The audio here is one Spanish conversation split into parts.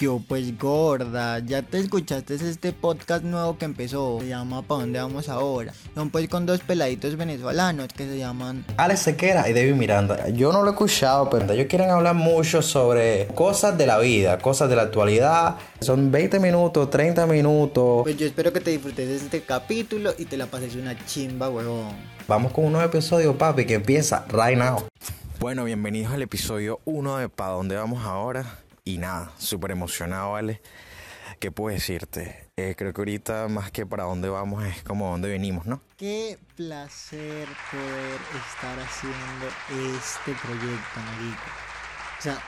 Yo pues gorda, ya te escuchaste este podcast nuevo que empezó, se llama ¿Pa dónde vamos ahora? Son pues con dos peladitos venezolanos que se llaman Alex Sequera y David Miranda. Yo no lo he escuchado, pero ellos quieren hablar mucho sobre cosas de la vida, cosas de la actualidad. Son 20 minutos, 30 minutos. Pues yo espero que te disfrutes de este capítulo y te la pases una chimba, huevón. Vamos con un nuevo episodio, papi, que empieza right now. Bueno, bienvenidos al episodio 1 de ¿Pa dónde vamos ahora? Y nada, súper emocionado, ¿vale? ¿Qué puedo decirte? Eh, creo que ahorita más que para dónde vamos es como dónde venimos, ¿no? Qué placer poder estar haciendo este proyecto, marico. O sea,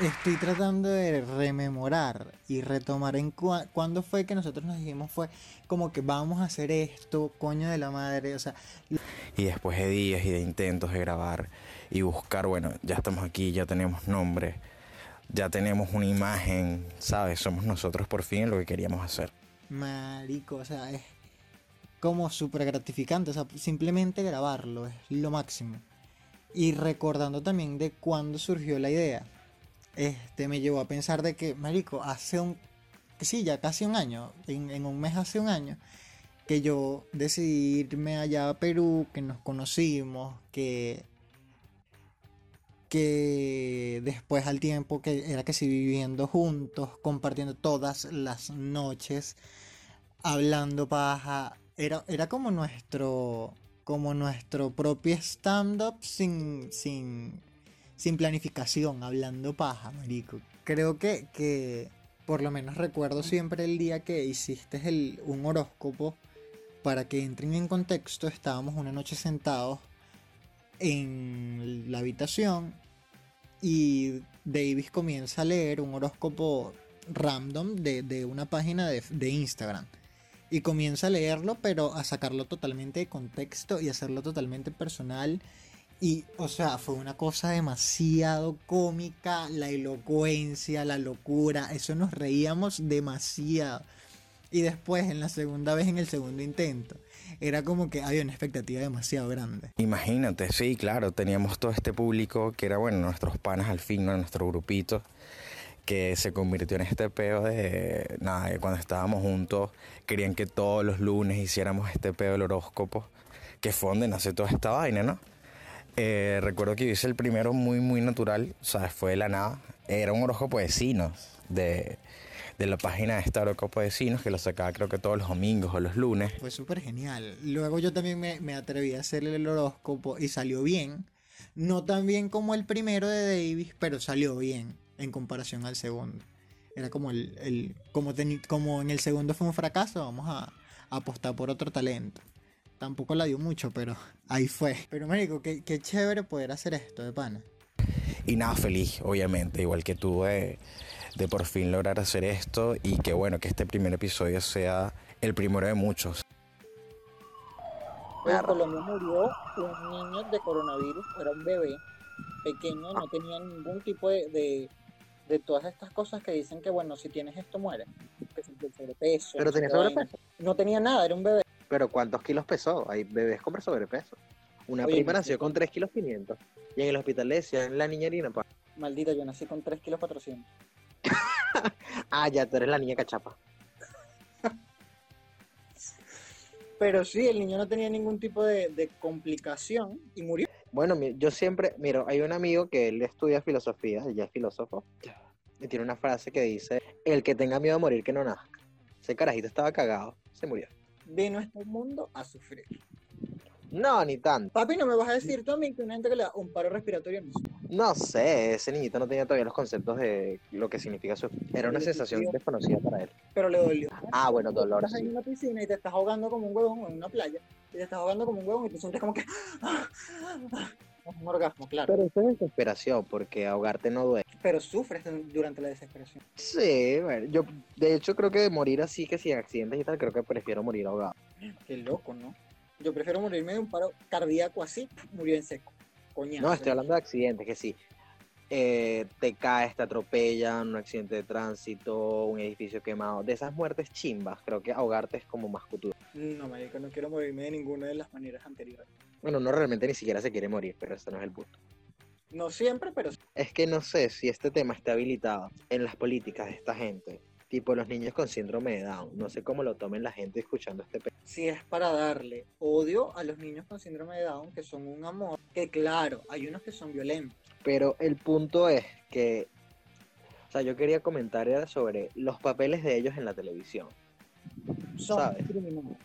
estoy tratando de rememorar y retomar en cua- cuándo fue que nosotros nos dijimos fue como que vamos a hacer esto, coño de la madre, o sea, Y después de días y de intentos de grabar y buscar, bueno, ya estamos aquí, ya tenemos nombre, ya tenemos una imagen, ¿sabes? Somos nosotros por fin lo que queríamos hacer. marico, o sea, es como súper gratificante, o sea, simplemente grabarlo es lo máximo. Y recordando también de cuándo surgió la idea, este me llevó a pensar de que, marico, hace un, sí, ya casi un año, en, en un mes hace un año, que yo decidí irme allá a Perú, que nos conocimos, que que después al tiempo que era que sí viviendo juntos, compartiendo todas las noches, hablando paja, era, era como nuestro como nuestro propio stand-up sin, sin, sin planificación, hablando paja, marico. Creo que, que por lo menos recuerdo siempre el día que hiciste el, un horóscopo para que entren en contexto, estábamos una noche sentados en la habitación y Davis comienza a leer un horóscopo random de, de una página de, de Instagram. Y comienza a leerlo, pero a sacarlo totalmente de contexto y hacerlo totalmente personal. Y, o sea, fue una cosa demasiado cómica, la elocuencia, la locura, eso nos reíamos demasiado. Y después, en la segunda vez, en el segundo intento, era como que había una expectativa demasiado grande. Imagínate, sí, claro, teníamos todo este público que era, bueno, nuestros panas al fin, ¿no? nuestro grupito, que se convirtió en este peo de, nada, cuando estábamos juntos, querían que todos los lunes hiciéramos este peo del horóscopo, que fue donde nace toda esta vaina, ¿no? Eh, recuerdo que yo hice el primero muy, muy natural, o sea, fue de la nada, era un horóscopo de vecinos, de, de la página de esta horóscopo de vecinos, que lo sacaba creo que todos los domingos o los lunes. Fue súper genial. Luego yo también me, me atreví a hacerle el horóscopo y salió bien. No tan bien como el primero de Davis, pero salió bien en comparación al segundo. Era como el, el como, teni- como en el segundo fue un fracaso, vamos a, a apostar por otro talento. Tampoco la dio mucho, pero ahí fue. Pero marico, qué, qué chévere poder hacer esto de pana. Y nada, feliz, obviamente, igual que tú, de, de por fin lograr hacer esto y que bueno, que este primer episodio sea el primero de muchos. En Colombia murió un niño de coronavirus, era un bebé pequeño, no tenía ningún tipo de, de, de todas estas cosas que dicen que, bueno, si tienes esto muere. Que si el sobrepeso. Pero no tenía sobrepeso. No tenía nada, era un bebé. Pero ¿cuántos kilos pesó? Hay bebés con sobrepeso. Una Oye, prima nació con 3 kilos 500. Y en el hospital le decían la niñerina. pa. Maldita, yo nací con 3 kilos 400. Ah, ya, tú eres la niña cachapa. Pero sí, el niño no tenía ningún tipo de, de complicación y murió. Bueno, mi- yo siempre, mira, hay un amigo que él estudia filosofía, ya es filósofo, y tiene una frase que dice, el que tenga miedo a morir que no nazca. Ese carajito estaba cagado, se murió. De nuestro mundo a sufrir. No, ni tanto. Papi, no me vas a decir tú a mí que una gente que le da un paro respiratorio no sufre. No sé, ese niñito no tenía todavía los conceptos de lo que significa su... Era una sensación desconocida para él. pero le dolió. Ah, bueno, dolor, Estás en sí. una piscina y te estás ahogando como un huevón en una playa y te estás ahogando como un huevón y te sientes como que es un orgasmo, claro. Pero eso es desesperación, porque ahogarte no duele. Pero sufres en- durante la desesperación. Sí, bueno, yo de hecho creo que de morir así que sin accidentes y tal, creo que prefiero morir ahogado. Qué loco, ¿no? Yo prefiero morirme de un paro cardíaco así, murió en seco. Coñazo. No, estoy hablando de accidentes, que sí. eh, te caes, te atropellan, un accidente de tránsito, un edificio quemado. De esas muertes chimbas, creo que ahogarte es como más futuro. No, marico, no quiero morirme de ninguna de las maneras anteriores. Bueno, no realmente ni siquiera se quiere morir, pero ese no es el punto. No siempre, pero. Es que no sé si este tema está habilitado en las políticas de esta gente, tipo los niños con síndrome de Down. No sé cómo lo tomen la gente escuchando este pe- si es para darle odio a los niños con síndrome de Down, que son un amor, que claro, hay unos que son violentos. Pero el punto es que, o sea, yo quería comentar era sobre los papeles de ellos en la televisión. Son ¿Sabes? criminales.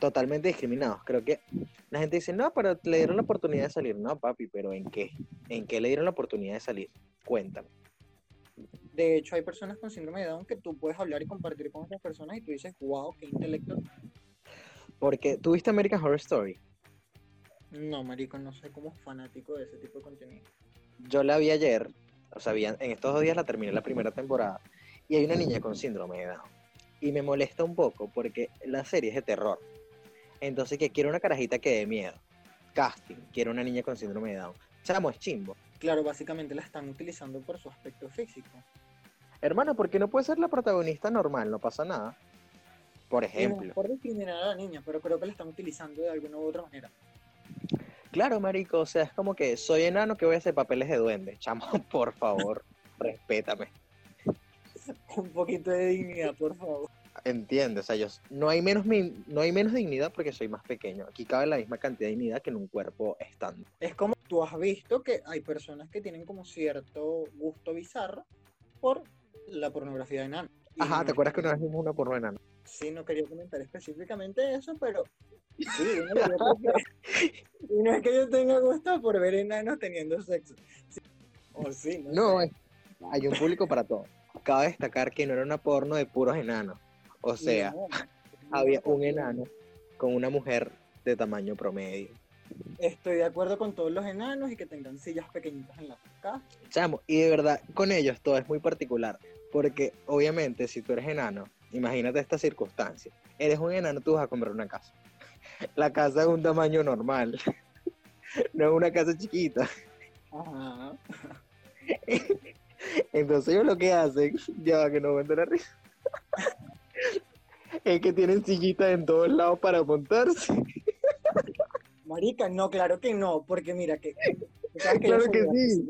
Totalmente discriminados. Creo que la gente dice, no, pero le dieron la oportunidad de salir. No, papi, pero ¿en qué? ¿En qué le dieron la oportunidad de salir? Cuéntame. De hecho, hay personas con síndrome de Down que tú puedes hablar y compartir con otras personas y tú dices, wow, qué intelecto. Porque, ¿tuviste American Horror Story? No, marico, no soy como fanático de ese tipo de contenido. Yo la vi ayer, o sea, vi- en estos dos días la terminé la primera temporada, y hay una niña con síndrome de Down. Y me molesta un poco porque la serie es de terror. Entonces, que quiero una carajita que dé miedo. Casting, quiero una niña con síndrome de Down. Chamo, es chimbo. Claro, básicamente la están utilizando por su aspecto físico. Hermano, ¿por qué no puede ser la protagonista normal? No pasa nada. Por no ejemplo. es por discriminar a la niña, pero creo que la están utilizando de alguna u otra manera. Claro, marico, o sea, es como que soy enano que voy a hacer papeles de duende. Chamo, por favor, respétame. Un poquito de dignidad, por favor. Entiende, o sea, yo, no, hay menos, no hay menos dignidad porque soy más pequeño. Aquí cabe la misma cantidad de dignidad que en un cuerpo estándar. Es como tú has visto que hay personas que tienen como cierto gusto bizarro por la pornografía de enano. Ajá, ¿te acuerdas que una vez vimos una porno enano? Sí, no quería comentar específicamente eso, pero sí, y no es que yo tenga gusto por ver enanos teniendo sexo. Sí. O sí, no, No, sé. es- hay un público para todo. Cabe destacar que no era una porno de puros enanos. O sea, había un enano con una mujer de tamaño promedio. Estoy de acuerdo con todos los enanos y que tengan sillas pequeñitas en la casa. Chamo, y de verdad, con ellos todo es muy particular. Porque obviamente, si tú eres enano, imagínate esta circunstancia. Eres un enano, tú vas a comprar una casa. La casa es un tamaño normal. No es una casa chiquita. Ajá. Entonces ellos lo que hacen, ya va que no aguanto la risa, es que tienen sillitas en todos lados para montarse. Marica, no, claro que no, porque mira que. Claro que sí.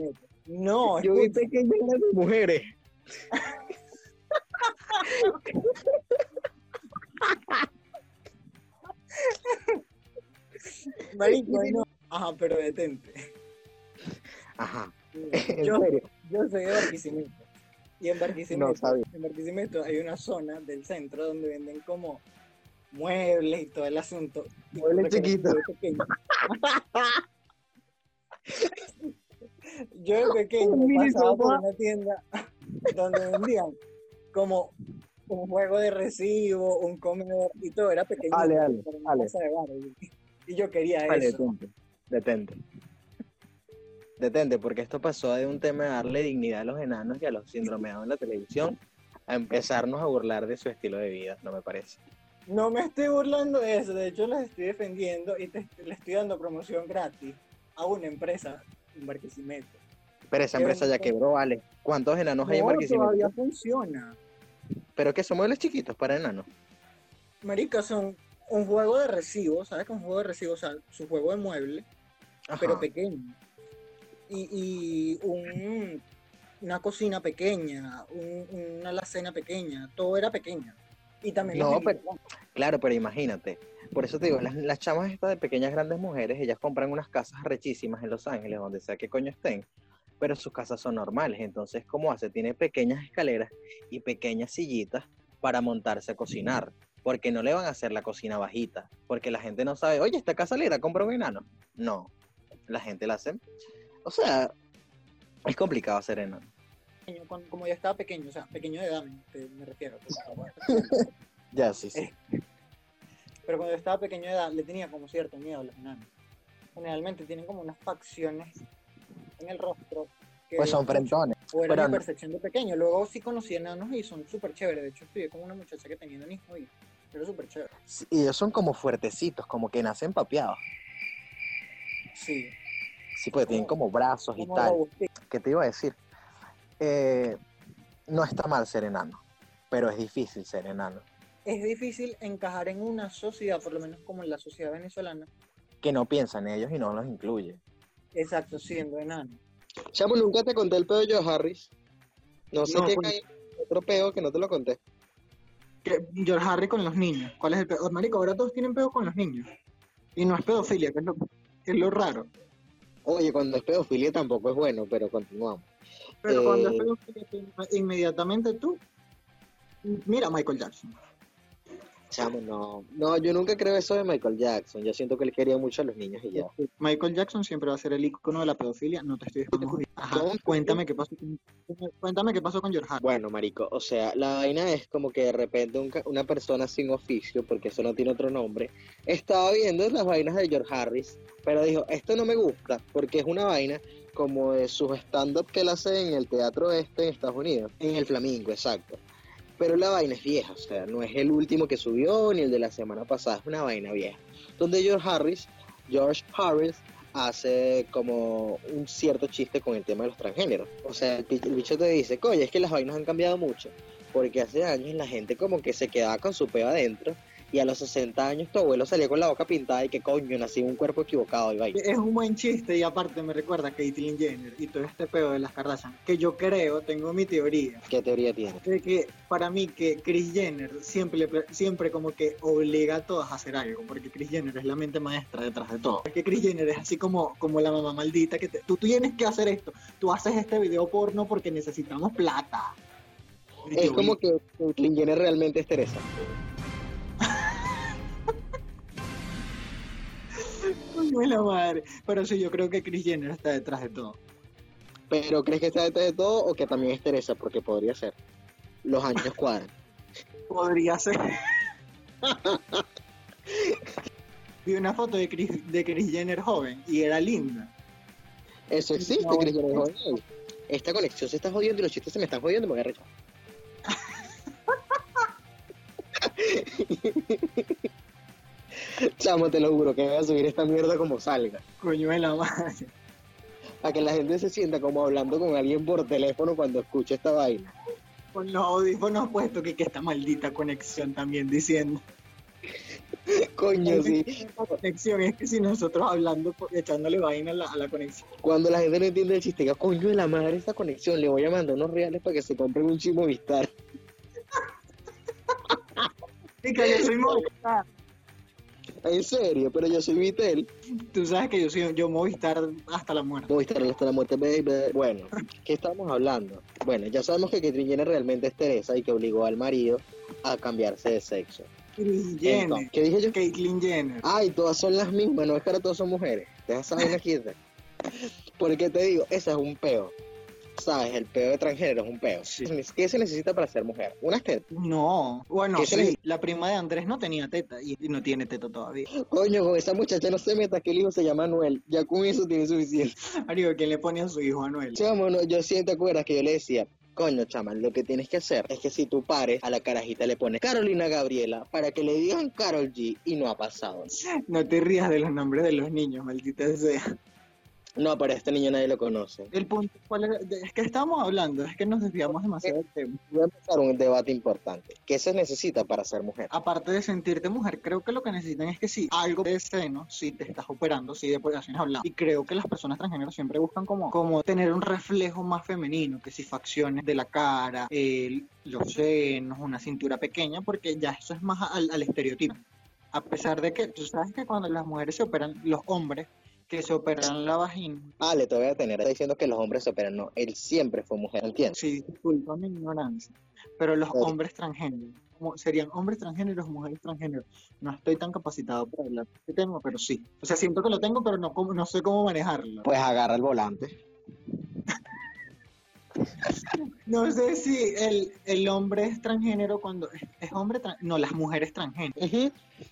No, Yo vi pequeñas de mujeres. marica, no. Ajá, pero detente. Ajá, Yo, yo soy de Barquisimeto. Y en Barquisimeto, No en Barquisimeto hay una zona del centro donde venden como muebles y todo el asunto. Muebles chiquitos. yo de pequeño- pasaba por una tienda donde vendían como un juego de recibo, un comedor y todo era pequeño. Ale, ale, de. Y yo quería Vale, eso. detente. Detente. Detente, porque esto pasó de un tema de darle dignidad a los enanos y a los síndromeados en la televisión a empezarnos a burlar de su estilo de vida, no me parece. No me estoy burlando de eso, de hecho los estoy defendiendo y te- le estoy dando promoción gratis a una empresa en Barquisimeto. Pero esa empresa ya quebró, vale. ¿Cuántos enanos hay en Barquisimeto? todavía funciona. Pero que son muebles chiquitos para enanos. Marica, son un juego de recibo, ¿sabes? Que un juego de recibo, o sea, su juego de mueble, Ajá. pero pequeño. Y, y un- una cocina pequeña, un- una alacena pequeña, todo era pequeño. Y también No, pero- Claro, pero imagínate. Por eso te digo, las, las chamas estas de pequeñas grandes mujeres, ellas compran unas casas rechísimas en Los Ángeles, donde sea que coño estén, pero sus casas son normales. Entonces, ¿cómo hace? Tiene pequeñas escaleras y pequeñas sillitas para montarse a cocinar. Porque no le van a hacer la cocina bajita. Porque la gente no sabe, oye, esta casa le irá a comprar un enano. No, la gente la hace. O sea, es complicado ser enano. como yo estaba pequeño, o sea, pequeño de edad, me, me refiero. porque- Ya, sí, sí. Eh, Pero cuando yo estaba pequeño de edad, le tenía como cierto miedo a los enanos. Generalmente tienen como unas facciones en el rostro. Que Pues son frentones. O era pero mi percepción de pequeño. Luego sí conocí enanos y son súper chéveres. De hecho, estudié con una muchacha que tenía hijo y era súper chévere. Sí, Y ellos son como fuertecitos, como que nacen papeados. Sí. Sí, porque tienen como brazos y tal. ¿Qué te iba a decir? Eh, no está mal ser enano, pero es difícil ser enano. Es difícil encajar en una sociedad, por lo menos como en la sociedad venezolana, Que no piensa en ellos y no los incluye. Exacto, siendo enano. Chamo, nunca te conté el pedo de Joe Harris. No sé No, qué pues- cae. Otro pedo que no te lo conté. Que George Harry con los niños. ¿Cuál es el pedo? Marico, ahora todos tienen pedo con los niños. Y no es pedofilia, que es lo, que es lo raro. Oye, cuando es pedofilia tampoco es bueno, pero continuamos. Pero Eh, cuando es pedofilia, tú- inmediatamente tú. Mira Michael Jackson. Chamo, no. No, yo nunca creo eso de Michael Jackson. Yo siento que él quería mucho a los niños y ya. Michael Jackson siempre va a ser el icono de la pedofilia. No te estoy diciendo. Ajá. Cuéntame qué pasó con, cuéntame qué pasó con George Harry. Bueno, marico, o sea, la vaina es como que de repente un una persona sin oficio, porque eso no tiene otro nombre, estaba viendo las vainas de George Harris, pero dijo, esto no me gusta, porque es una vaina como de sus stand-up que él hace en el teatro este en Estados Unidos, en el Flamingo, exacto. Pero la vaina es vieja, o sea, no es el último que subió ni el de la semana pasada, es una vaina vieja. Donde George Harris, George Harris hace como un cierto chiste con el tema de los transgéneros. O sea, el, el bicho te dice, coño, es que las vainas han cambiado mucho. Porque hace años la gente como que se quedaba con su peo adentro y a los 60 años tu abuelo salía con la boca pintada y que coño, nací en un cuerpo equivocado y vaina. Es un buen chiste y aparte me recuerda a Caitlyn Jenner y todo este pedo de las Kardashian. Que yo creo, tengo mi teoría, ¿Qué teoría tiene? de que para mí que Kris Jenner siempre, siempre como que obliga a todas a hacer algo, porque Kris Jenner es la mente maestra detrás de todo. Es que Kris Jenner es así como, como la mamá maldita que te- tú tienes que hacer esto, tú haces este video porno porque necesitamos plata. Es como que Caitlyn Jenner realmente es Teresa. de la madre. Pero sí, yo creo que Kris Jenner está detrás de todo. Pero ¿crees que está detrás de todo o que también es Teresa? Porque podría ser. Los años cuadran. Podría ser. Vi una foto de Kris, de Kris Jenner joven y era linda. Eso existe, No, Cris Jenner. Joder. Esta conexión se está jodiendo y los chistes se me están jodiendo, me voy a. Chamo, te lo juro que voy a subir esta mierda como salga. Coño de la madre. Para que la gente se sienta como hablando con alguien por teléfono cuando escucha esta vaina. Con los audífonos puestos que, que esta maldita conexión también diciendo. Coño, sí. La conexión es que si nosotros hablando, echándole vaina a la, a la conexión. Cuando la gente no entiende el chiste, diga, coño de la madre esta conexión, le voy a mandar unos reales para que se compren un chimo Vistar. Y que yo soy Movistar. En serio, pero yo soy Vitel. Tú sabes que yo soy yo Movistar hasta la muerte. Movistar hasta la muerte, baby. Bueno, ¿qué estamos hablando? Bueno, ya sabemos que Caitlyn Jenner realmente es Teresa y que obligó al marido a cambiarse de sexo. Kris Jenner. Entonces, ¿Qué dije yo? Caitlyn Jenner. Ay, todas son las mismas, no es que ahora todas son mujeres. Deja esa vaina quieta. Porque te digo, ese es un peo. ¿Sabes? El peo de transgénero es un peo. ¿Qué se necesita para ser mujer? Unas tetas. No, bueno, ¿Qué se sí, la prima de Andrés no tenía teta y, no tiene teta todavía. Coño, con esa muchacha no se meta, que el hijo se llama Noel. Ya con eso tiene suficiente. Mario, ¿quién le pone a su hijo Anuel? Chamo, no, yo sí te acuerdas que yo le decía, coño, chama, lo que tienes que hacer es que si tú pares a la carajita le pones Carolina Gabriela para que le digan Carol G y no ha pasado. No te rías de los nombres de los niños, maldita sea. No, pero este niño nadie lo conoce. El punto, ¿cuál? De- es que estamos hablando, es que nos desviamos demasiado del tema. Voy a empezar un debate importante. ¿Qué se necesita para ser mujer? Aparte de sentirte mujer, creo que lo que necesitan es que si algo de seno, si te estás operando, si de operaciones hablamos. Y creo que las personas transgénero siempre buscan como, como tener un reflejo más femenino, que si facciones de la cara, el- los senos, una cintura pequeña, porque ya eso es más al, al estereotipo. A pesar de que, tú sabes que cuando las mujeres se operan, los hombres que se operan la vagina, Ah, le te voy a tener. Está diciendo que los hombres se operan. No, él siempre fue mujer, ¿entiendes? Sí, disculpa mi ignorancia, pero los hombres transgéneros, serían hombres transgéneros, mujeres transgéneros. No estoy tan capacitado para hablar de este tema, pero sí. O sea, siento que lo tengo, pero no, como- no sé cómo manejarlo. Pues agarra el volante. No sé si el, el hombre es transgénero cuando es, hombre trans, no, las mujeres transgénero.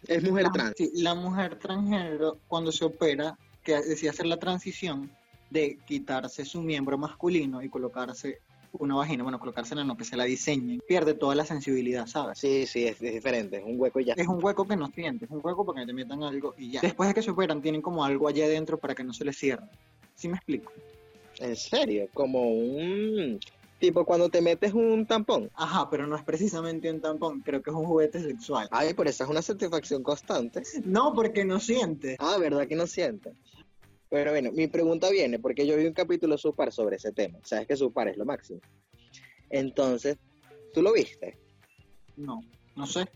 Es mujer La- trans. sí, la mujer transgénero cuando se opera, que decía hacer la transición de quitarse su miembro masculino y colocarse una vagina, bueno, colocársela no, que se la diseñen, pierde toda la sensibilidad, ¿sabes? Sí, sí, es, es diferente. Es un hueco y ya. Es un hueco que no sientes, es un hueco para que te metan algo y ya. Después de que se operan, tienen como algo allá adentro para que no se les cierre. ¿Sí me explico? En serio, como un... Tipo cuando te metes un tampón. Ajá, pero no es precisamente un tampón, creo que es un juguete sexual. Ay, por eso es una satisfacción constante. No, porque no sientes. Ah, ¿verdad que no sientes? Pero bueno, mi pregunta viene porque yo vi un capítulo Supar sobre ese tema. Sabes que Supar es lo máximo. Entonces, ¿tú lo viste? No, no sé.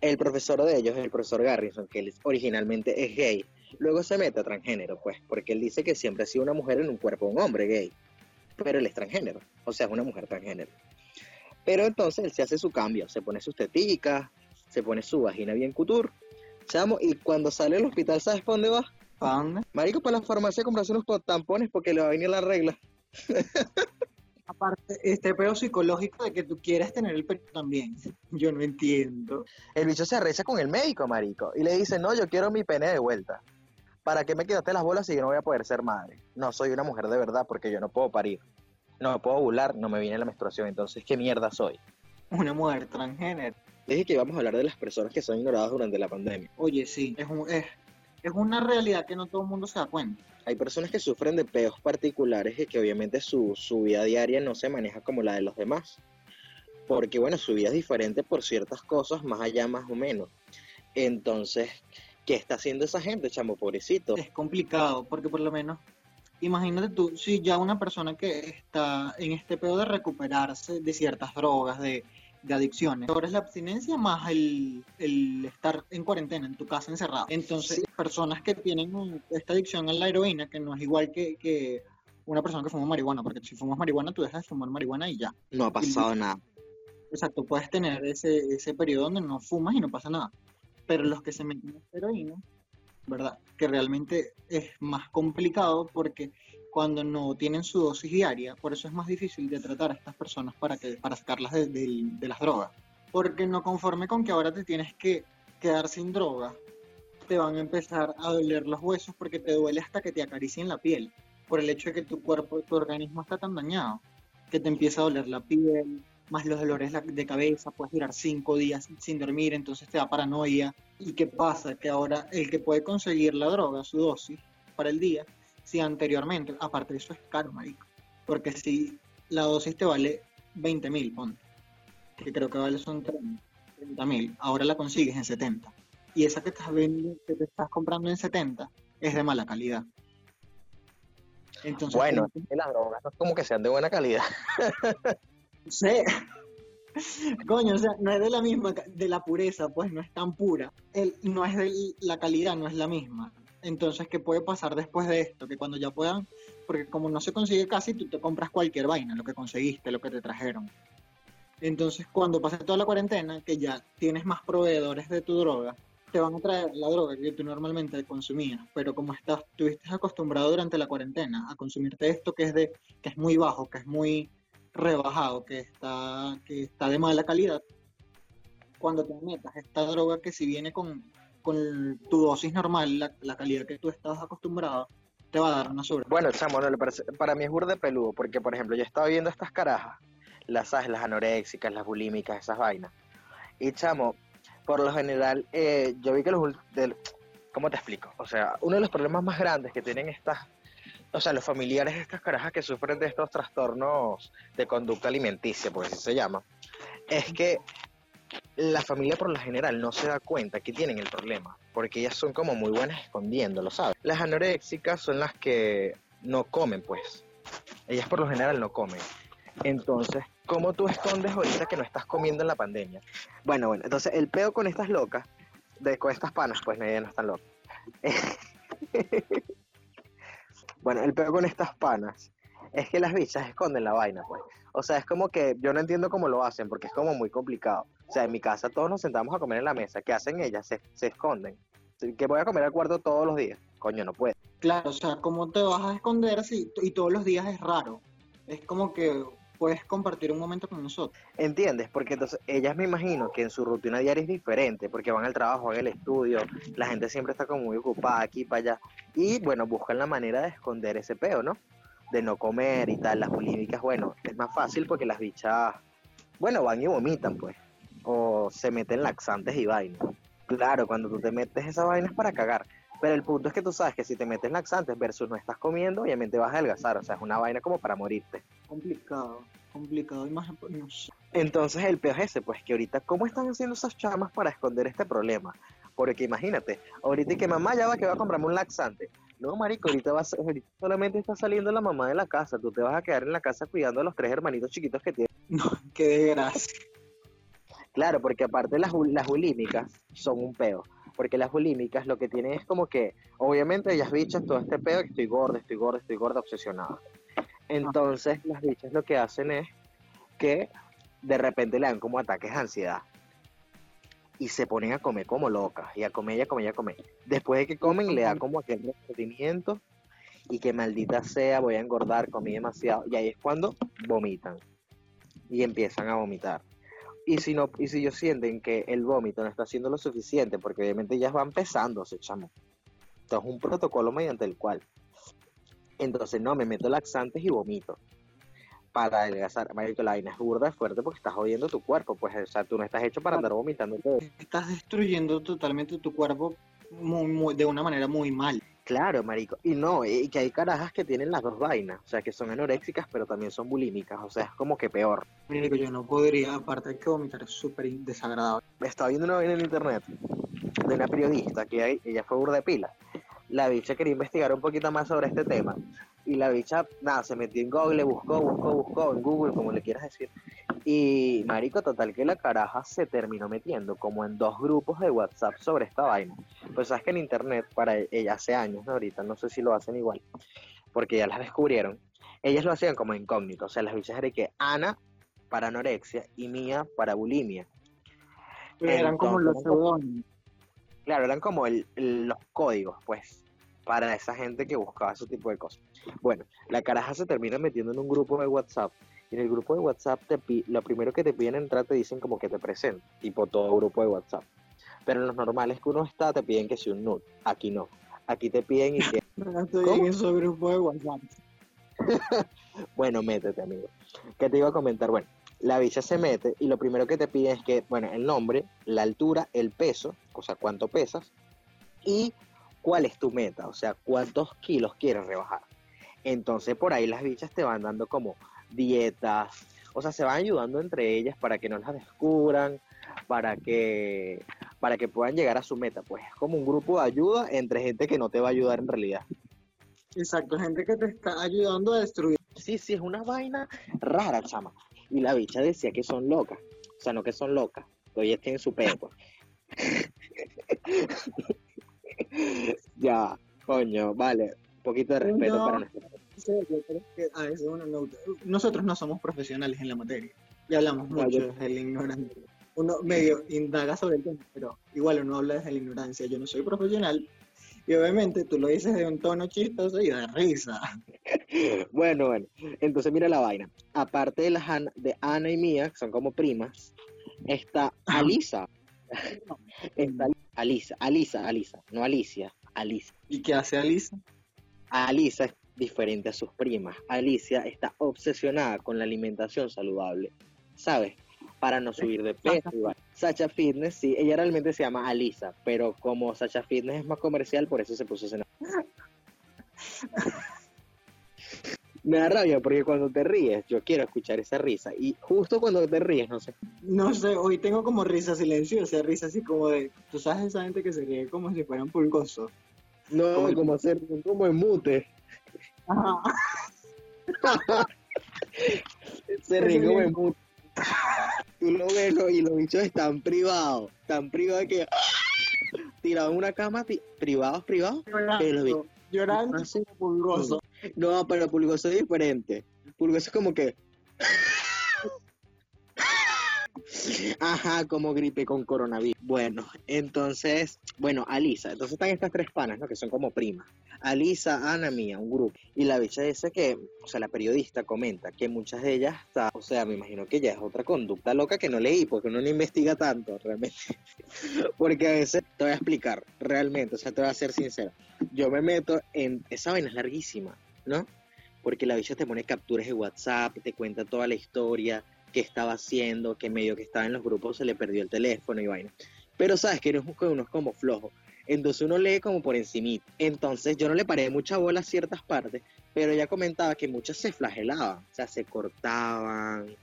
El profesor de ellos, el profesor Garrison, que él originalmente es gay, luego se mete a transgénero, pues, porque él dice que siempre ha sido una mujer en un cuerpo de un hombre gay, pero él es transgénero, o sea, es una mujer transgénero. Pero entonces él se hace su cambio, se pone sus teticas, se pone su vagina bien couture, chamo, y cuando sale del hospital, ¿sabes para dónde va? ¿Para dónde? Marico, para la farmacia a comprarse unos tampones porque le va a venir la regla. Aparte, este pedo psicológico de que tú quieres tener el periodo también. Yo no entiendo. El bicho se arrecha con el médico, marico, y le dice, no, yo quiero mi pene de vuelta. ¿Para qué me quitaste las bolas si yo no voy a poder ser madre? No, soy una mujer de verdad porque yo no puedo parir. No me puedo ovular, no me viene la menstruación, entonces, ¿qué mierda soy? Una mujer transgénero. Dije que íbamos a hablar de las personas que son ignoradas durante la pandemia. Oye, sí, es, un- es, es una realidad que no todo el mundo se da cuenta. Hay personas que sufren de peos particulares y que obviamente su, su vida diaria no se maneja como la de los demás. Porque bueno, su vida es diferente por ciertas cosas, más allá, más o menos. Entonces, ¿qué está haciendo esa gente, chamo, pobrecito? Es complicado, porque por lo menos, imagínate tú, si ya una persona que está en este pedo de recuperarse de ciertas drogas, de, de adicciones, ahora es la abstinencia más el, el estar en cuarentena, en tu casa encerrado. Entonces, personas que tienen esta adicción a la heroína, que no es igual que, que una persona que fuma marihuana, porque si fumas marihuana, tú dejas de fumar marihuana y ya. No ha pasado nada. Exacto, puedes tener ese, ese periodo donde no fumas y no pasa nada. Pero los que se meten en heroína, ¿verdad? Que realmente es más complicado porque cuando no tienen su dosis diaria, por eso es más difícil de tratar a estas personas para, que, para sacarlas de, de- las drogas. Porque no conforme con que ahora te tienes que quedar sin droga, te van a empezar a doler los huesos porque te duele hasta que te acaricien la piel, por el hecho de que tu cuerpo, tu organismo está tan dañado, que te empieza a doler la piel, más los dolores de cabeza, puedes durar cinco días sin dormir, entonces te da paranoia. ¿Y qué pasa? Que ahora el que puede conseguir la droga, su dosis, para el día, si anteriormente, aparte de eso es caro, marico, porque si la dosis te vale 20 mil, ponte, que creo que vale son 30 mil, ahora la consigues en 70. Y esa que estás, vendiendo, que te estás comprando en 70 es de mala calidad. Entonces, Bueno, es que las drogas no es como que sean de buena calidad. sé. Coño, o sea, no es de la misma, de la pureza, pues no es tan pura. El, no es de la calidad, no es la misma. Entonces, ¿qué puede pasar después de esto? Que cuando ya puedan, porque como no se consigue casi, tú te compras cualquier vaina, lo que conseguiste, lo que te trajeron. Entonces, cuando pase toda la cuarentena, que ya tienes más proveedores de tu droga, te van a traer la droga que tú normalmente consumías, pero como estás, estuviste acostumbrado durante la cuarentena a consumirte esto que es de, que es muy bajo, que es muy rebajado, que está, que está de mala calidad, cuando te metas esta droga que si viene con, con tu dosis normal, la, calidad que tú estás acostumbrado, te va a dar una sobre. Bueno, chamo, no para mí es burde peludo, porque por ejemplo, yo estaba viendo estas carajas, las, las anoréxicas, las bulímicas, esas vainas. Y chamo, por lo general, eh, yo vi que los ¿cómo te explico? O sea, uno de los problemas más grandes que tienen estas, o sea, los familiares de estas carajas que sufren de estos trastornos de conducta alimenticia, porque así se llama, es que la familia por lo general no se da cuenta que tienen el problema, porque ellas son como muy buenas escondiéndolo, ¿sabes? Las anoréxicas son las que no comen, pues. Ellas por lo general no comen. Entonces, ¿cómo tú escondes ahorita que no estás comiendo en la pandemia? Bueno, bueno, entonces el peo con estas locas, de, con estas panas, pues no, no están locas. bueno, el peo con estas panas es que las bichas esconden la vaina, pues. O sea, es como que yo no entiendo cómo lo hacen, porque es como muy complicado. O sea, en mi casa todos nos sentamos a comer en la mesa. ¿Qué hacen ellas? Se, se esconden. Que voy a comer al cuarto todos los días. Coño, no puede. Claro, o sea, ¿cómo te vas a esconder si y todos los días es raro? Es como que puedes compartir un momento con nosotros. ¿Entiendes? Porque entonces ellas me imagino que en su rutina diaria es diferente, porque van al trabajo, van al estudio, la gente siempre está como muy ocupada aquí para allá. Y bueno, buscan la manera de esconder ese peo, ¿no? De no comer y tal. Las bulímicas, bueno, es más fácil porque las bichas, bueno, van y vomitan, pues. O se meten laxantes y vainas. Claro, cuando tú te metes esas vainas para cagar. Pero el punto es que tú sabes que si te metes laxantes versus no estás comiendo, obviamente vas a adelgazar. O sea, es una vaina como para morirte. Complicado, complicado. Y más, no sé. Entonces el peor es ese, pues que ahorita, ¿cómo están haciendo esas chamas para esconder este problema? Porque imagínate, ahorita y que mamá ya va que va a comprarme un laxante. No, marico, ahorita, vas, ahorita solamente está saliendo la mamá de la casa. Tú te vas a quedar en la casa cuidando a los tres hermanitos chiquitos que tienes. No, qué desgracia. Claro, porque aparte las, bul- las bulímicas son un peo. Porque las bulímicas lo que tienen es como que, obviamente ellas bichas todo este peo, que estoy gorda, estoy gorda, estoy gorda, obsesionada. Entonces las bichas lo que hacen es que de repente le dan como ataques de ansiedad. Y se ponen a comer como locas, y a comer, y a comer, y a comer. Después de que comen, le da como aquel remordimiento, y que maldita sea, voy a engordar, comí demasiado. Y ahí es cuando vomitan. Y empiezan a vomitar. Y si no, y si ellos sienten que el vómito no está haciendo lo suficiente, porque obviamente ellas van pesándose, chamo. Esto es un protocolo mediante el cual. Entonces, no, me meto laxantes y vomito. Para adelgazar. Marico, la vaina es burda, es fuerte porque estás jodiendo tu cuerpo. Pues, o sea, tú no estás hecho para andar vomitando. Estás destruyendo totalmente tu cuerpo muy, muy- de una manera muy mal. Claro, marico. Y no, y que hay carajas que tienen las dos vainas. O sea, que son anoréxicas, pero también son bulímicas. O sea, es como que peor. Marico, yo no podría, aparte de que vomitar es súper desagradable. estaba viendo una vaina en internet de una periodista que hay- ella fue burda de pila. La bicha quería investigar un poquito más sobre este tema y la bicha, nada, se metió en Google, buscó, buscó, buscó, en Google, como le quieras decir. Y marico, total que la caraja se terminó metiendo como en dos grupos de WhatsApp sobre esta vaina. Pues sabes que en internet, para ella hace años, ¿no? ahorita no sé si lo hacen igual, porque ya las descubrieron. Ellas lo hacían como incógnito, o sea, las bichas eran que Ana para anorexia y Mía para bulimia. Pero eran como los Entonces, seudónimos. Claro, eran como el- el- los códigos, pues, para esa gente que buscaba ese tipo de cosas. Bueno, la caraja se termina metiendo en un grupo de WhatsApp. Y en el grupo de WhatsApp, te lo primero que te piden entrar te dicen como que te presenten, tipo todo grupo de WhatsApp. Pero en los normales que uno está, te piden que sea un nude. Aquí no. Aquí te piden y que, No estoy ¿Cómo? en esos grupos de WhatsApp. bueno, métete, amigo. ¿Qué te iba a comentar? Bueno, la bicha se mete y lo primero que te pide es que, bueno, el nombre, la altura, el peso, o sea, cuánto pesas, y cuál es tu meta, o sea, cuántos kilos quieres rebajar. Entonces por ahí las bichas te van dando como dietas, o sea, se van ayudando entre ellas para que no las descubran, para que para que puedan llegar a su meta, pues es como un grupo de ayuda entre gente que no te va a ayudar en realidad. Exacto, gente que te está ayudando a destruir. Sí, sí, es una vaina rara, chama. Y la bicha decía que son locas. O sea, no que son locas. ellas tienen su pedo, pues. ya, coño, vale. Un poquito de respeto No. para nosotros. Sí, yo creo que a veces uno no- nosotros no somos profesionales en la materia y hablamos No, mucho yo- desde la ignorancia. Uno medio indaga sobre el tema, pero igual uno habla desde la ignorancia. Yo no soy profesional y obviamente tú lo dices de un tono chistoso y de risa. Bueno, bueno. Entonces, mira la vaina. Aparte de, las de Ana y Mía, que son como primas, está Alisa. Está Alisa, Alisa, Alisa, no Alicia, Alisa. ¿Y qué hace Alisa? Alisa es diferente a sus primas. Alicia está obsesionada con la alimentación saludable, ¿sabes? Para no subir de peso. Sacha Fitness, sí, ella realmente se llama Alisa, pero como Sacha Fitness es más comercial, por eso se puso ese nombre. Me da rabia porque cuando te ríes, yo quiero escuchar esa risa. Y justo cuando te ríes, no sé. No sé, hoy tengo como risa silenciosa, risa así como de, tú sabes esa gente que se ríe como si fueran pulgosos. No, Como- como hacer, como en mute. Ajá. Se ríe como en mute. Tú lo ves ¿no? y los bichos están privados, tan privados que tirados en una cama, privados, privados. Pero Llorando, llorando Así. No, pero pulgoso es diferente. Pulgoso es como que. Ajá, como gripe con coronavirus. Bueno, entonces, bueno, Alisa, entonces están estas tres panas, ¿no? Que son como primas. Alisa, Ana, Mía, un grupo. Y la bicha dice que, o sea, la periodista comenta que muchas de ellas, o sea, me imagino que ya es otra conducta loca que no leí, porque uno no investiga tanto, realmente. porque a veces, te voy a explicar, realmente, o sea, te voy a ser sincero. Yo me meto en, esa vaina es larguísima, ¿no? Porque la bicha te pone capturas de WhatsApp, te cuenta toda la historia, qué estaba haciendo, que medio que estaba en los grupos se le perdió el teléfono y vaina. Pero sabes que uno es como flojo. Entonces uno lee como por encimita. Entonces yo no le paré mucha bola a ciertas partes, pero ella comentaba que muchas se flagelaban, o sea, se cortaban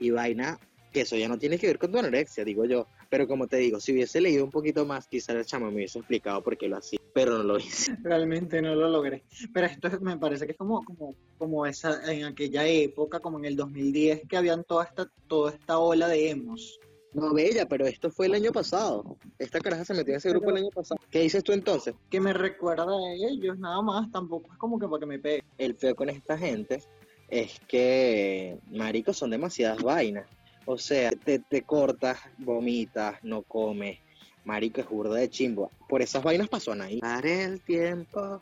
y vaina, que eso ya no tiene que ver con tu anorexia, digo yo. Pero como te digo, si hubiese leído un poquito más, quizás el chamo me hubiese explicado por qué lo hacía, pero no lo hice. Realmente no lo logré. Pero esto es- me parece que es como, como, como esa, en aquella época, como en el 2010, que habían toda esta, toda esta ola de emos. No, bella, pero esto fue el año pasado. Esta caraja se metió en ese grupo el año pasado. ¿Qué dices tú entonces? Que me recuerda a ellos, nada más, tampoco es como que para que me pegue. El feo con esta gente es que, marico, son demasiadas vainas. O sea, te, te cortas, vomitas, no comes. Marico, es burda de chimbo. Por esas vainas pasó Anaí. Daré el tiempo.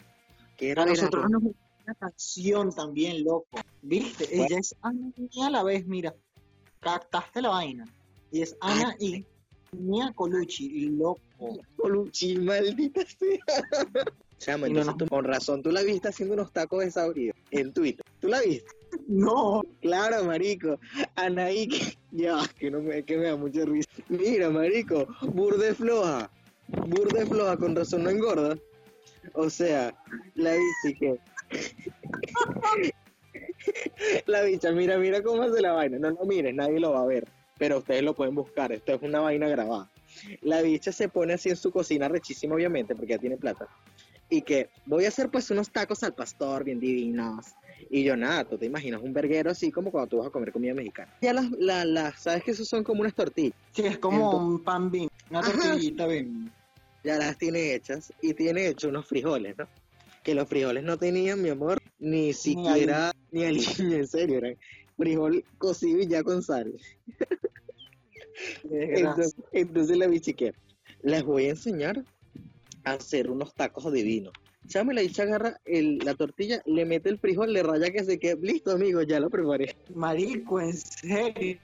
Quiero A nosotros Ro- nos una canción también, loco. ¿Viste? Ella es Ana y a la vez, mira, captaste la vaina. Y es Ana y Mia Colucci, loco. Colucci, maldita sea. Chamo, Y no entonces nos- tú- con razón, tú la viste haciendo unos tacos desabridos en Twitter. ¿Tú la viste? No, Claro, marico. Anaí, que, ya, que, no me, que me da mucha risa. Mira, marico, burde floja. Burde floja, con razón no engorda. O sea, la bici que... la bicha, mira, mira cómo hace la vaina. No, no, mires, nadie lo va a ver. Pero ustedes lo pueden buscar. Esto es una vaina grabada. La bicha se pone así en su cocina, rechísima, obviamente, porque ya tiene plata. Y que voy a hacer pues unos tacos al pastor bien divinos. Y yo, nada, tú te imaginas un verguero así como cuando tú vas a comer comida mexicana. Ya las, las, las sabes que esos son como unas tortillas. sí, es como Entonces- un pan bean, una Ajá. tortillita. Ya las tiene hechas y tiene hecho unos frijoles, ¿no? Que los frijoles no tenían, mi amor, ni siquiera, ni aliño, en serio, eran frijol cocido y ya con sal. Entonces, entonces la bichique, les voy a enseñar a hacer unos tacos divinos. Chame, la bicha agarra el- la tortilla, le mete el frijol, le raya que se quede. Listo, amigo, ya lo preparé. Marico, en serio.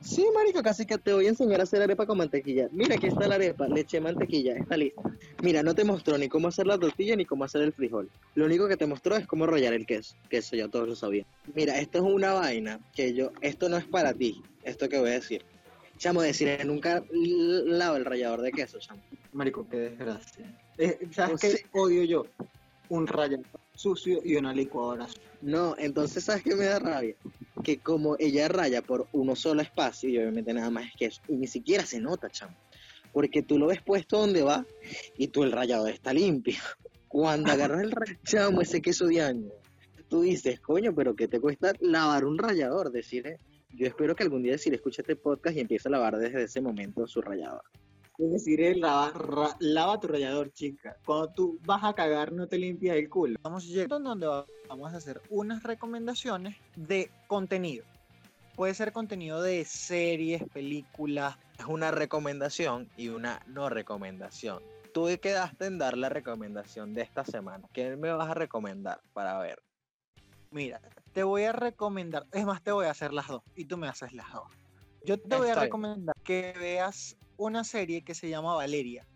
Sí, marico, casi que te voy a enseñar a hacer arepa con mantequilla. Mira, aquí está la arepa, le eché mantequilla, está lista. Mira, no te mostró ni cómo hacer la tortilla ni cómo hacer el frijol. Lo único que te mostró es cómo rollar el queso, que eso ya todos lo sabían. Mira, esto es una vaina que yo, esto no es para ti, esto que voy a decir. Chamo, decir, nunca lavo el rallador de queso, chamo. Marico, qué desgracia. Eh, ¿Sabes No qué odio yo? Un rallador sucio y una licuadora. No, entonces, ¿sabes qué me da rabia? Que como ella raya por uno solo espacio, y obviamente nada más es queso, y ni siquiera se nota, chamo. Porque tú lo ves puesto donde va, y tú el rallador está limpio. Cuando agarras el rallador, chamo, ese queso de año, tú dices, coño, pero ¿qué te cuesta lavar un rallador? Decir, eh, yo espero que algún día decir, escucha este podcast y empiece a lavar desde ese momento su rallador. Es decir, el lava, ra- lava tu rallador, chica. Cuando tú vas a cagar, no te limpias el culo. Vamos llegando donde va- vamos a hacer unas recomendaciones de contenido. Puede ser contenido de series, películas. Es una recomendación y una no recomendación. Tú quedaste en dar la recomendación de esta semana. ¿Qué me vas a recomendar para ver? Mira, te voy a recomendar, es más, te voy a hacer las dos y tú me haces las dos. Yo te voy a recomendar que veas una serie que se llama Valeria.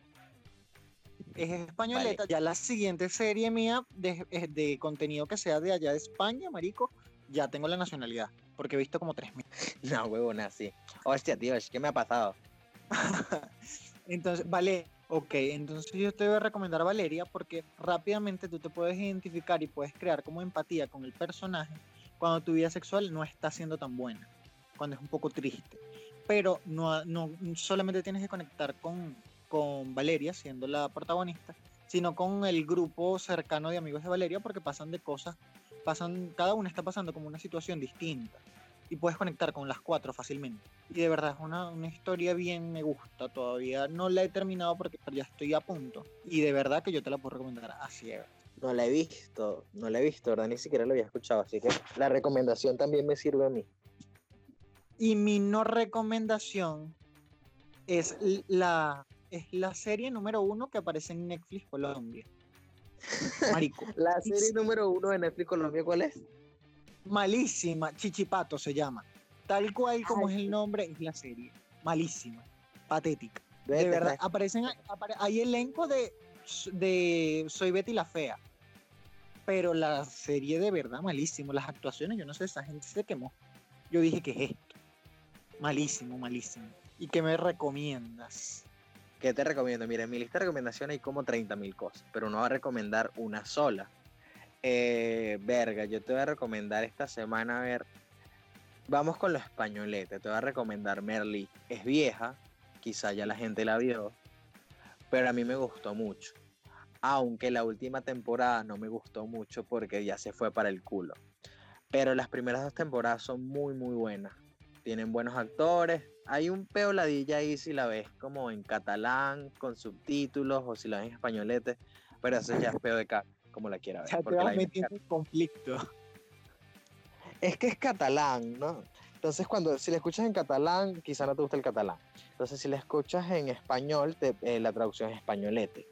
Es españoleta. Ya la siguiente serie mía de, de contenido que sea de allá de España, marico, ya tengo la nacionalidad, porque he visto como tres mil. No, huevona, sí. Hostia, tío, ¿qué me ha pasado? Entonces, vale, ok, entonces yo te voy a recomendar Valeria porque rápidamente tú te puedes identificar y puedes crear como empatía con el personaje cuando tu vida sexual no está siendo tan buena, cuando es un poco triste. Pero no, no solamente tienes que conectar con, con Valeria siendo la protagonista, sino con el grupo cercano de amigos de Valeria porque pasan de cosas, pasan, cada una está pasando como una situación distinta y puedes conectar con las cuatro fácilmente. Y de verdad es una, una historia bien, me gusta. Todavía no la he terminado porque ya estoy a punto. Y de verdad que yo te la puedo recomendar a ciegas. No la he visto, no la he visto, ¿verdad? Ni siquiera lo había escuchado, así que la recomendación también me sirve a mí. Y mi no recomendación es la, es la serie número uno que aparece en Netflix Colombia. Marico. La serie número uno de Netflix Colombia, ¿cuál es? malísima, Chichipato se llama. Tal cual como es el nombre, es la serie. Malísima, patética. De verdad, re- aparecen, apare- hay elenco de, de Soy Betty la Fea. Pero la serie de verdad, malísimo. Las actuaciones, yo no sé, esa gente se quemó. Yo dije, ¿qué es esto? Malísimo, malísimo. ¿Y qué me recomiendas? ¿Qué te recomiendo? Mira, en mi lista de recomendaciones hay como 30.000 cosas, pero no voy a recomendar una sola. Eh, verga, yo te voy a recomendar esta semana a ver Vamos con lo españolete. Te voy a recomendar Merly. Es vieja, quizá ya la gente la vio, pero a mí me gustó mucho. Aunque la última temporada no me gustó mucho porque ya se fue para el culo. Pero las primeras dos temporadas son muy, muy buenas. Tienen buenos actores. Hay un peoladilla ahí si la ves como en catalán, con subtítulos, o si la ves en españolete. Pero eso ya es peo de cara, como la quiera ver. Ya te vas metiendo en conflicto. es que es catalán, ¿no? Entonces, cuando si la escuchas en catalán, quizá no te gusta el catalán. Entonces, si la escuchas en español, te- eh, la traducción es españolete.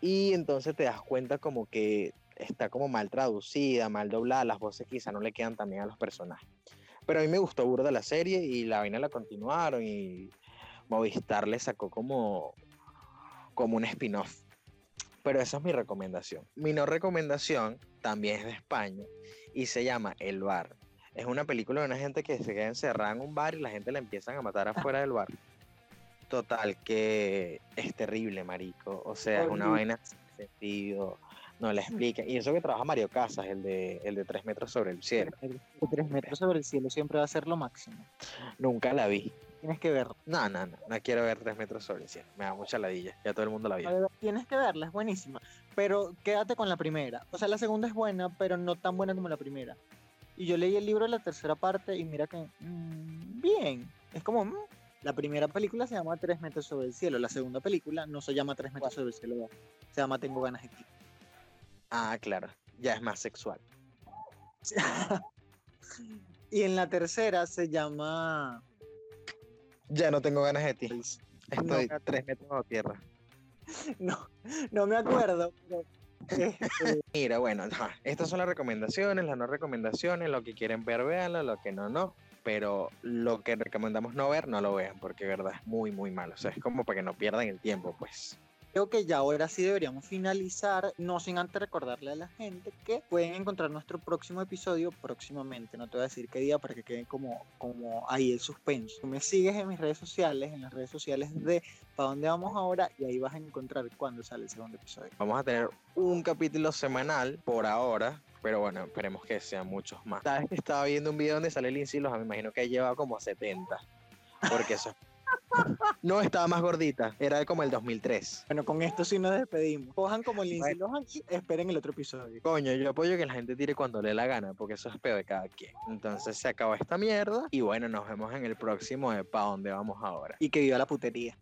Y entonces te das cuenta como que está como mal traducida, mal doblada, las voces quizá no le quedan también a los personajes. Pero a mí me gustó burda la serie y la vaina la continuaron y Movistar le sacó como, como un spin-off. Pero esa es mi recomendación. Mi no recomendación también es de España y se llama El Bar. Es una película de una gente que se queda encerrada en un bar y la gente la empiezan a matar afuera del bar. Total, que es terrible, marico. O sea, es una vaina sin sentido. No la explica. Y eso que trabaja Mario Casas, el de, el de tres metros sobre el cielo. De tres metros sobre el cielo siempre va a ser lo máximo. Nunca la vi. Tienes que verla. No, no, no. No quiero ver tres metros sobre el cielo. Me da mucha ladilla. Ya todo el mundo la vio. Tienes que verla, es buenísima. Pero quédate con la primera. O sea, la segunda es buena, pero no tan buena como la primera. Y yo leí el libro de la tercera parte y mira que. mm, bien. Es como. mm, la primera película se llama Tres metros sobre el cielo. La segunda película no se llama Tres metros sobre el cielo. Se llama Tengo ganas de ti. Ah, claro. Ya es más sexual. Y en la tercera se llama. Ya no tengo ganas de ti. Estoy No. tres metros bajo tierra. No, no me acuerdo. pero, este, Mira, bueno, ajá, estas son las recomendaciones, las no recomendaciones, lo que quieren ver, véanlo, lo que no, no. Pero lo que recomendamos no ver, no lo vean, porque verdad es muy, muy malo. O sea, es como para que no pierdan el tiempo, pues. Creo que ya ahora sí deberíamos finalizar, no sin antes recordarle a la gente que pueden encontrar nuestro próximo episodio próximamente. No te voy a decir qué día para que quede como, como ahí el suspenso. Me sigues en mis redes sociales, en las redes sociales de ¿Para dónde vamos ahora? Y ahí vas a encontrar cuándo sale el segundo episodio. Vamos a tener un capítulo semanal por ahora, pero bueno, esperemos que sean muchos más. Sabes que estaba viendo un video donde sale Lindsay Lohan, me imagino que lleva como 70. Porque eso. No estaba más gordita, era como el 2003. Bueno, con esto sí nos despedimos. Cojan como Lindsay Lohan y esperen el otro episodio. Coño, yo apoyo que la gente tire cuando le dé la gana, porque eso es peor de cada quien. Entonces se acabó esta mierda y bueno, nos vemos en el próximo de Pa' dónde vamos ahora. Y que viva la putería.